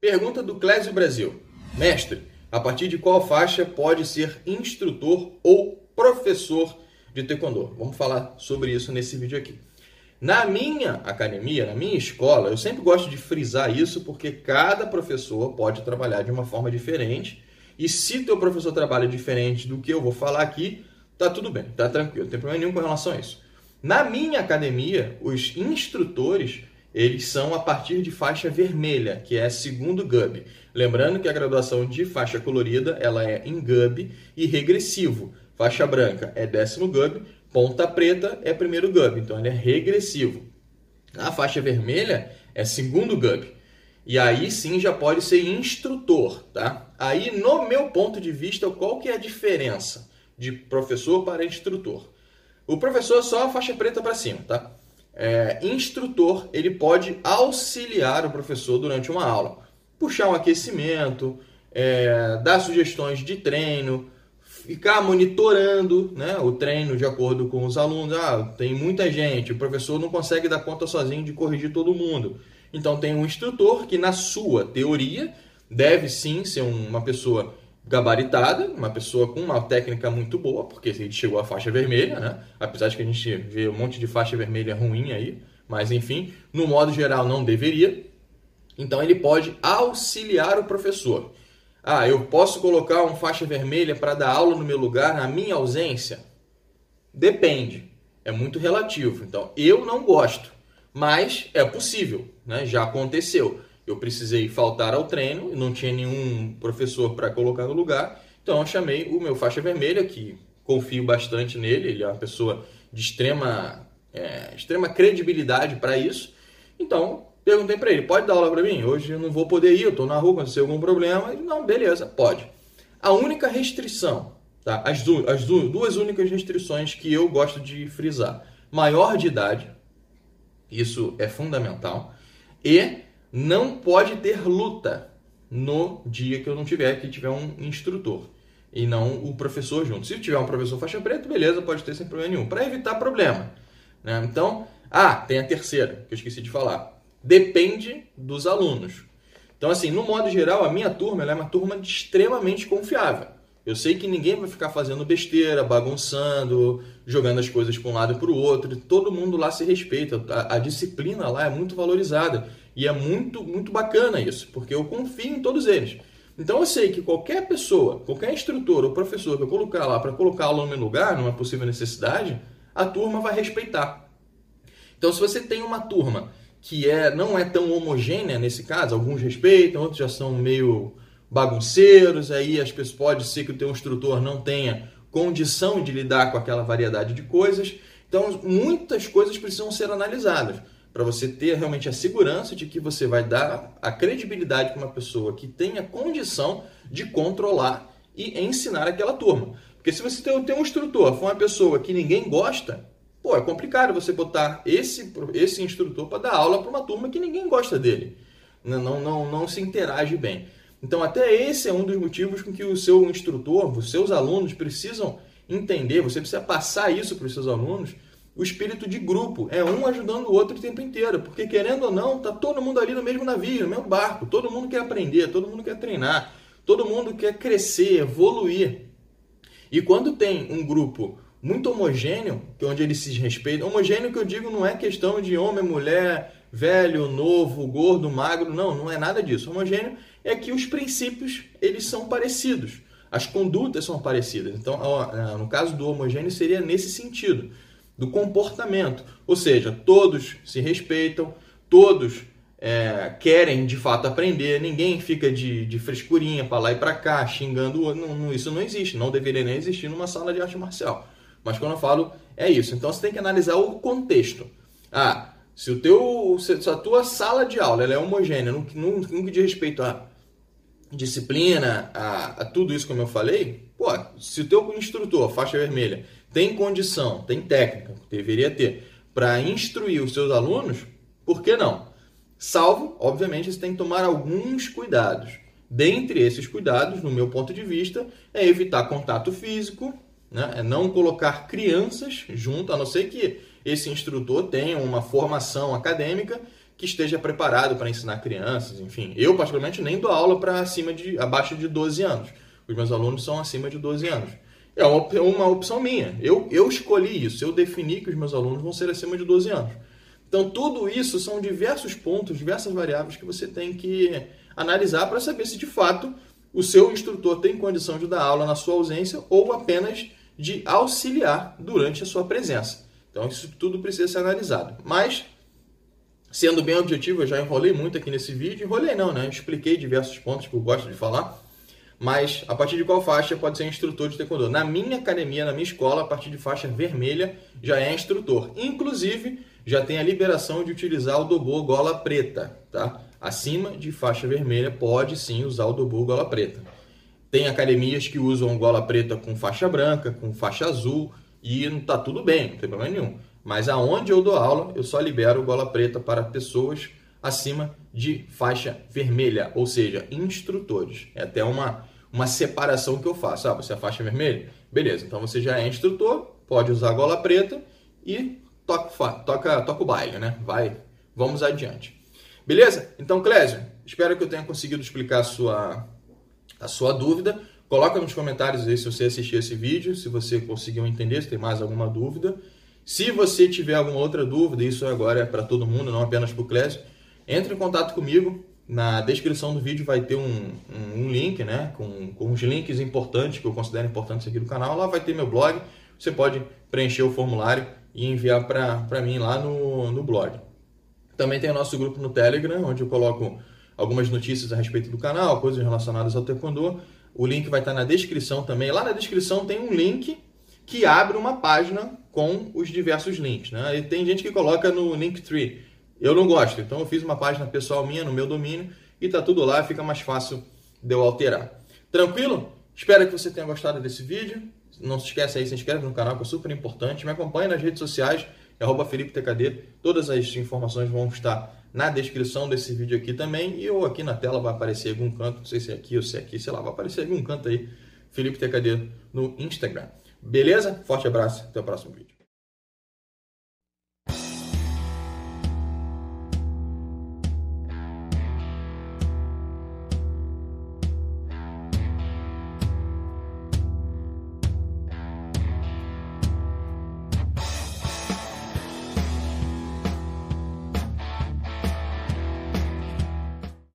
Pergunta do Clésio Brasil. Mestre, a partir de qual faixa pode ser instrutor ou professor de taekwondo? Vamos falar sobre isso nesse vídeo aqui. Na minha academia, na minha escola, eu sempre gosto de frisar isso porque cada professor pode trabalhar de uma forma diferente. E se teu professor trabalha diferente do que eu vou falar aqui, tá tudo bem, tá tranquilo, não tem problema nenhum com relação a isso. Na minha academia, os instrutores, eles são a partir de faixa vermelha, que é segundo GUB. Lembrando que a graduação de faixa colorida, ela é em GUB e regressivo. Faixa branca é décimo GUB, ponta preta é primeiro GUB, então ele é regressivo. A faixa vermelha é segundo GUB. E aí sim já pode ser instrutor, tá? Aí no meu ponto de vista, qual que é a diferença de professor para instrutor? O professor é só a faixa preta para cima, tá? É, instrutor, ele pode auxiliar o professor durante uma aula. Puxar um aquecimento, é, dar sugestões de treino, ficar monitorando né, o treino de acordo com os alunos. Ah, tem muita gente, o professor não consegue dar conta sozinho de corrigir todo mundo. Então tem um instrutor que, na sua teoria, deve sim ser uma pessoa gabaritada, uma pessoa com uma técnica muito boa, porque gente chegou à faixa vermelha, né? Apesar de que a gente vê um monte de faixa vermelha ruim aí, mas enfim, no modo geral não deveria. Então ele pode auxiliar o professor. Ah, eu posso colocar uma faixa vermelha para dar aula no meu lugar na minha ausência? Depende, é muito relativo. Então eu não gosto, mas é possível, né? Já aconteceu eu precisei faltar ao treino, não tinha nenhum professor para colocar no lugar, então eu chamei o meu faixa vermelha, que confio bastante nele, ele é uma pessoa de extrema, é, extrema credibilidade para isso. Então, perguntei para ele: pode dar aula para mim? Hoje eu não vou poder ir, eu estou na rua, aconteceu algum problema. Ele, não, beleza, pode. A única restrição, tá? as, du as du duas únicas restrições que eu gosto de frisar: maior de idade, isso é fundamental, e não pode ter luta no dia que eu não tiver, que tiver um instrutor e não o professor junto. Se tiver um professor faixa preta, beleza, pode ter sem problema nenhum, para evitar problema. Né? Então, ah, tem a terceira, que eu esqueci de falar. Depende dos alunos. Então, assim, no modo geral, a minha turma é uma turma extremamente confiável. Eu sei que ninguém vai ficar fazendo besteira, bagunçando, jogando as coisas para um lado e para o outro. Todo mundo lá se respeita. A, a, disciplina lá é muito valorizada. E é muito, muito bacana isso, porque eu confio em todos eles. Então eu sei que qualquer pessoa, qualquer instrutor ou professor que eu colocar lá para colocar aluno no meu lugar, numa possível necessidade, a turma vai respeitar. Então se você tem uma turma que é, não é tão homogênea nesse caso, alguns respeitam, outros já são meio bagunceiros, aí as pessoas pode ser que o teu instrutor não tenha condição de lidar com aquela variedade de coisas. Então, muitas coisas precisam ser analisadas para você ter realmente a segurança de que você vai dar a credibilidade para uma pessoa que tenha condição de controlar e ensinar aquela turma. Porque se você tem, um instrutor, for uma pessoa que ninguém gosta, pô, é complicado você botar esse, esse instrutor para dar aula para uma turma que ninguém gosta dele. Não, não, não, não se interage bem. Então, até esse é um dos motivos com que o seu instrutor, os seus alunos precisam entender, você precisa passar isso para os seus alunos, o espírito de grupo, é um ajudando o outro o tempo inteiro, porque querendo ou não, tá todo mundo ali no mesmo navio, no mesmo barco, todo mundo quer aprender, todo mundo quer treinar, todo mundo quer crescer, evoluir. E quando tem um grupo muito homogêneo, que é onde eles se respeitam, homogêneo que eu digo não é questão de homem, mulher, velho, novo, gordo, magro, não, não é nada disso. Homogêneo é que os princípios eles são parecidos, as condutas são parecidas. Então, no caso do homogêneo seria nesse sentido, do comportamento, ou seja, todos se respeitam, todos é, querem de fato aprender, ninguém fica de, de frescurinha para lá e para cá, xingando o outro. Não, isso não existe, não deveria nem existir numa sala de arte marcial. Mas quando eu falo, é isso. Então você tem que analisar o contexto. Ah, se, o teu, se a tua sala de aula é homogênea, no, no, no que diz respeito a disciplina, a, a, tudo isso como eu falei, pô, se o teu instrutor, faixa vermelha, tem condição, tem técnica, deveria ter, para instruir os seus alunos, por que não? Salvo, obviamente, você tem que tomar alguns cuidados. Dentre esses cuidados, no meu ponto de vista, é evitar contato físico, né? é não colocar crianças junto, a não ser que esse instrutor tenha uma formação acadêmica que esteja preparado para ensinar crianças, enfim. Eu, particularmente, nem dou aula para acima de abaixo de 12 anos. Os meus alunos são acima de 12 anos. É uma, opção minha. Eu, eu escolhi isso. Eu defini que os meus alunos vão ser acima de 12 anos. Então, tudo isso são diversos pontos, diversas variáveis que você tem que analisar para saber se de fato o seu instrutor tem condição de dar aula na sua ausência ou apenas de auxiliar durante a sua presença. Então, isso tudo precisa ser analisado. Mas, sendo bem objetivo, eu já enrolei muito aqui nesse vídeo. Enrolei não, né? Expliquei diversos pontos que eu gosto de falar. Mas, a partir de qual faixa pode ser instrutor de taekwondo? Na minha academia, na minha escola, a partir de faixa vermelha, já é instrutor. Inclusive, já tem a liberação de utilizar o dobô gola preta, tá? Acima de faixa vermelha, pode sim usar o dobô gola preta. Tem academias que usam gola preta com faixa branca, com faixa azul, e tá tudo bem, não tem problema nenhum. Mas aonde eu dou aula, eu só libero gola preta para pessoas acima de faixa vermelha, ou seja, instrutores. É até uma, uma separação que eu faço. Ah, você é faixa vermelha? Beleza, então você já é instrutor, pode usar gola preta e toca, toca, toca o baile, né? Vai, vamos adiante. Beleza? Então, Clésio, espero que eu tenha conseguido explicar a sua, a sua dúvida. Coloca nos comentários aí se você assistiu esse vídeo, se você conseguiu entender, se tem mais alguma dúvida. Se você tiver alguma outra dúvida, isso agora é para todo mundo, não apenas para o Clésio, entre em contato comigo. Na descrição do vídeo vai ter um, um, um link, né, com, com os links importantes que eu considero importantes aqui do canal. Lá vai ter meu blog, você pode preencher o formulário e enviar para mim lá no, no blog. Também tem o nosso grupo no Telegram, onde eu coloco algumas notícias a respeito do canal, coisas relacionadas ao Taekwondo. O link vai estar na descrição também. Lá na descrição tem um link que abre uma página com os diversos links. Né? E tem gente que coloca no Linktree. Eu não gosto, então eu fiz uma página pessoal minha no meu domínio e tá tudo lá, fica mais fácil de eu alterar. Tranquilo? Espero que você tenha gostado desse vídeo. Não se esqueça aí, se inscreve no canal que é super importante. Me acompanhe nas redes sociais, arroba FelipeTKD. Todas as informações vão estar na descrição desse vídeo aqui também. E ou aqui na tela vai aparecer algum canto, não sei se é aqui ou se é aqui, sei lá, vai aparecer algum canto aí, Felipe TKD no Instagram. Beleza? Forte abraço, até o próximo vídeo.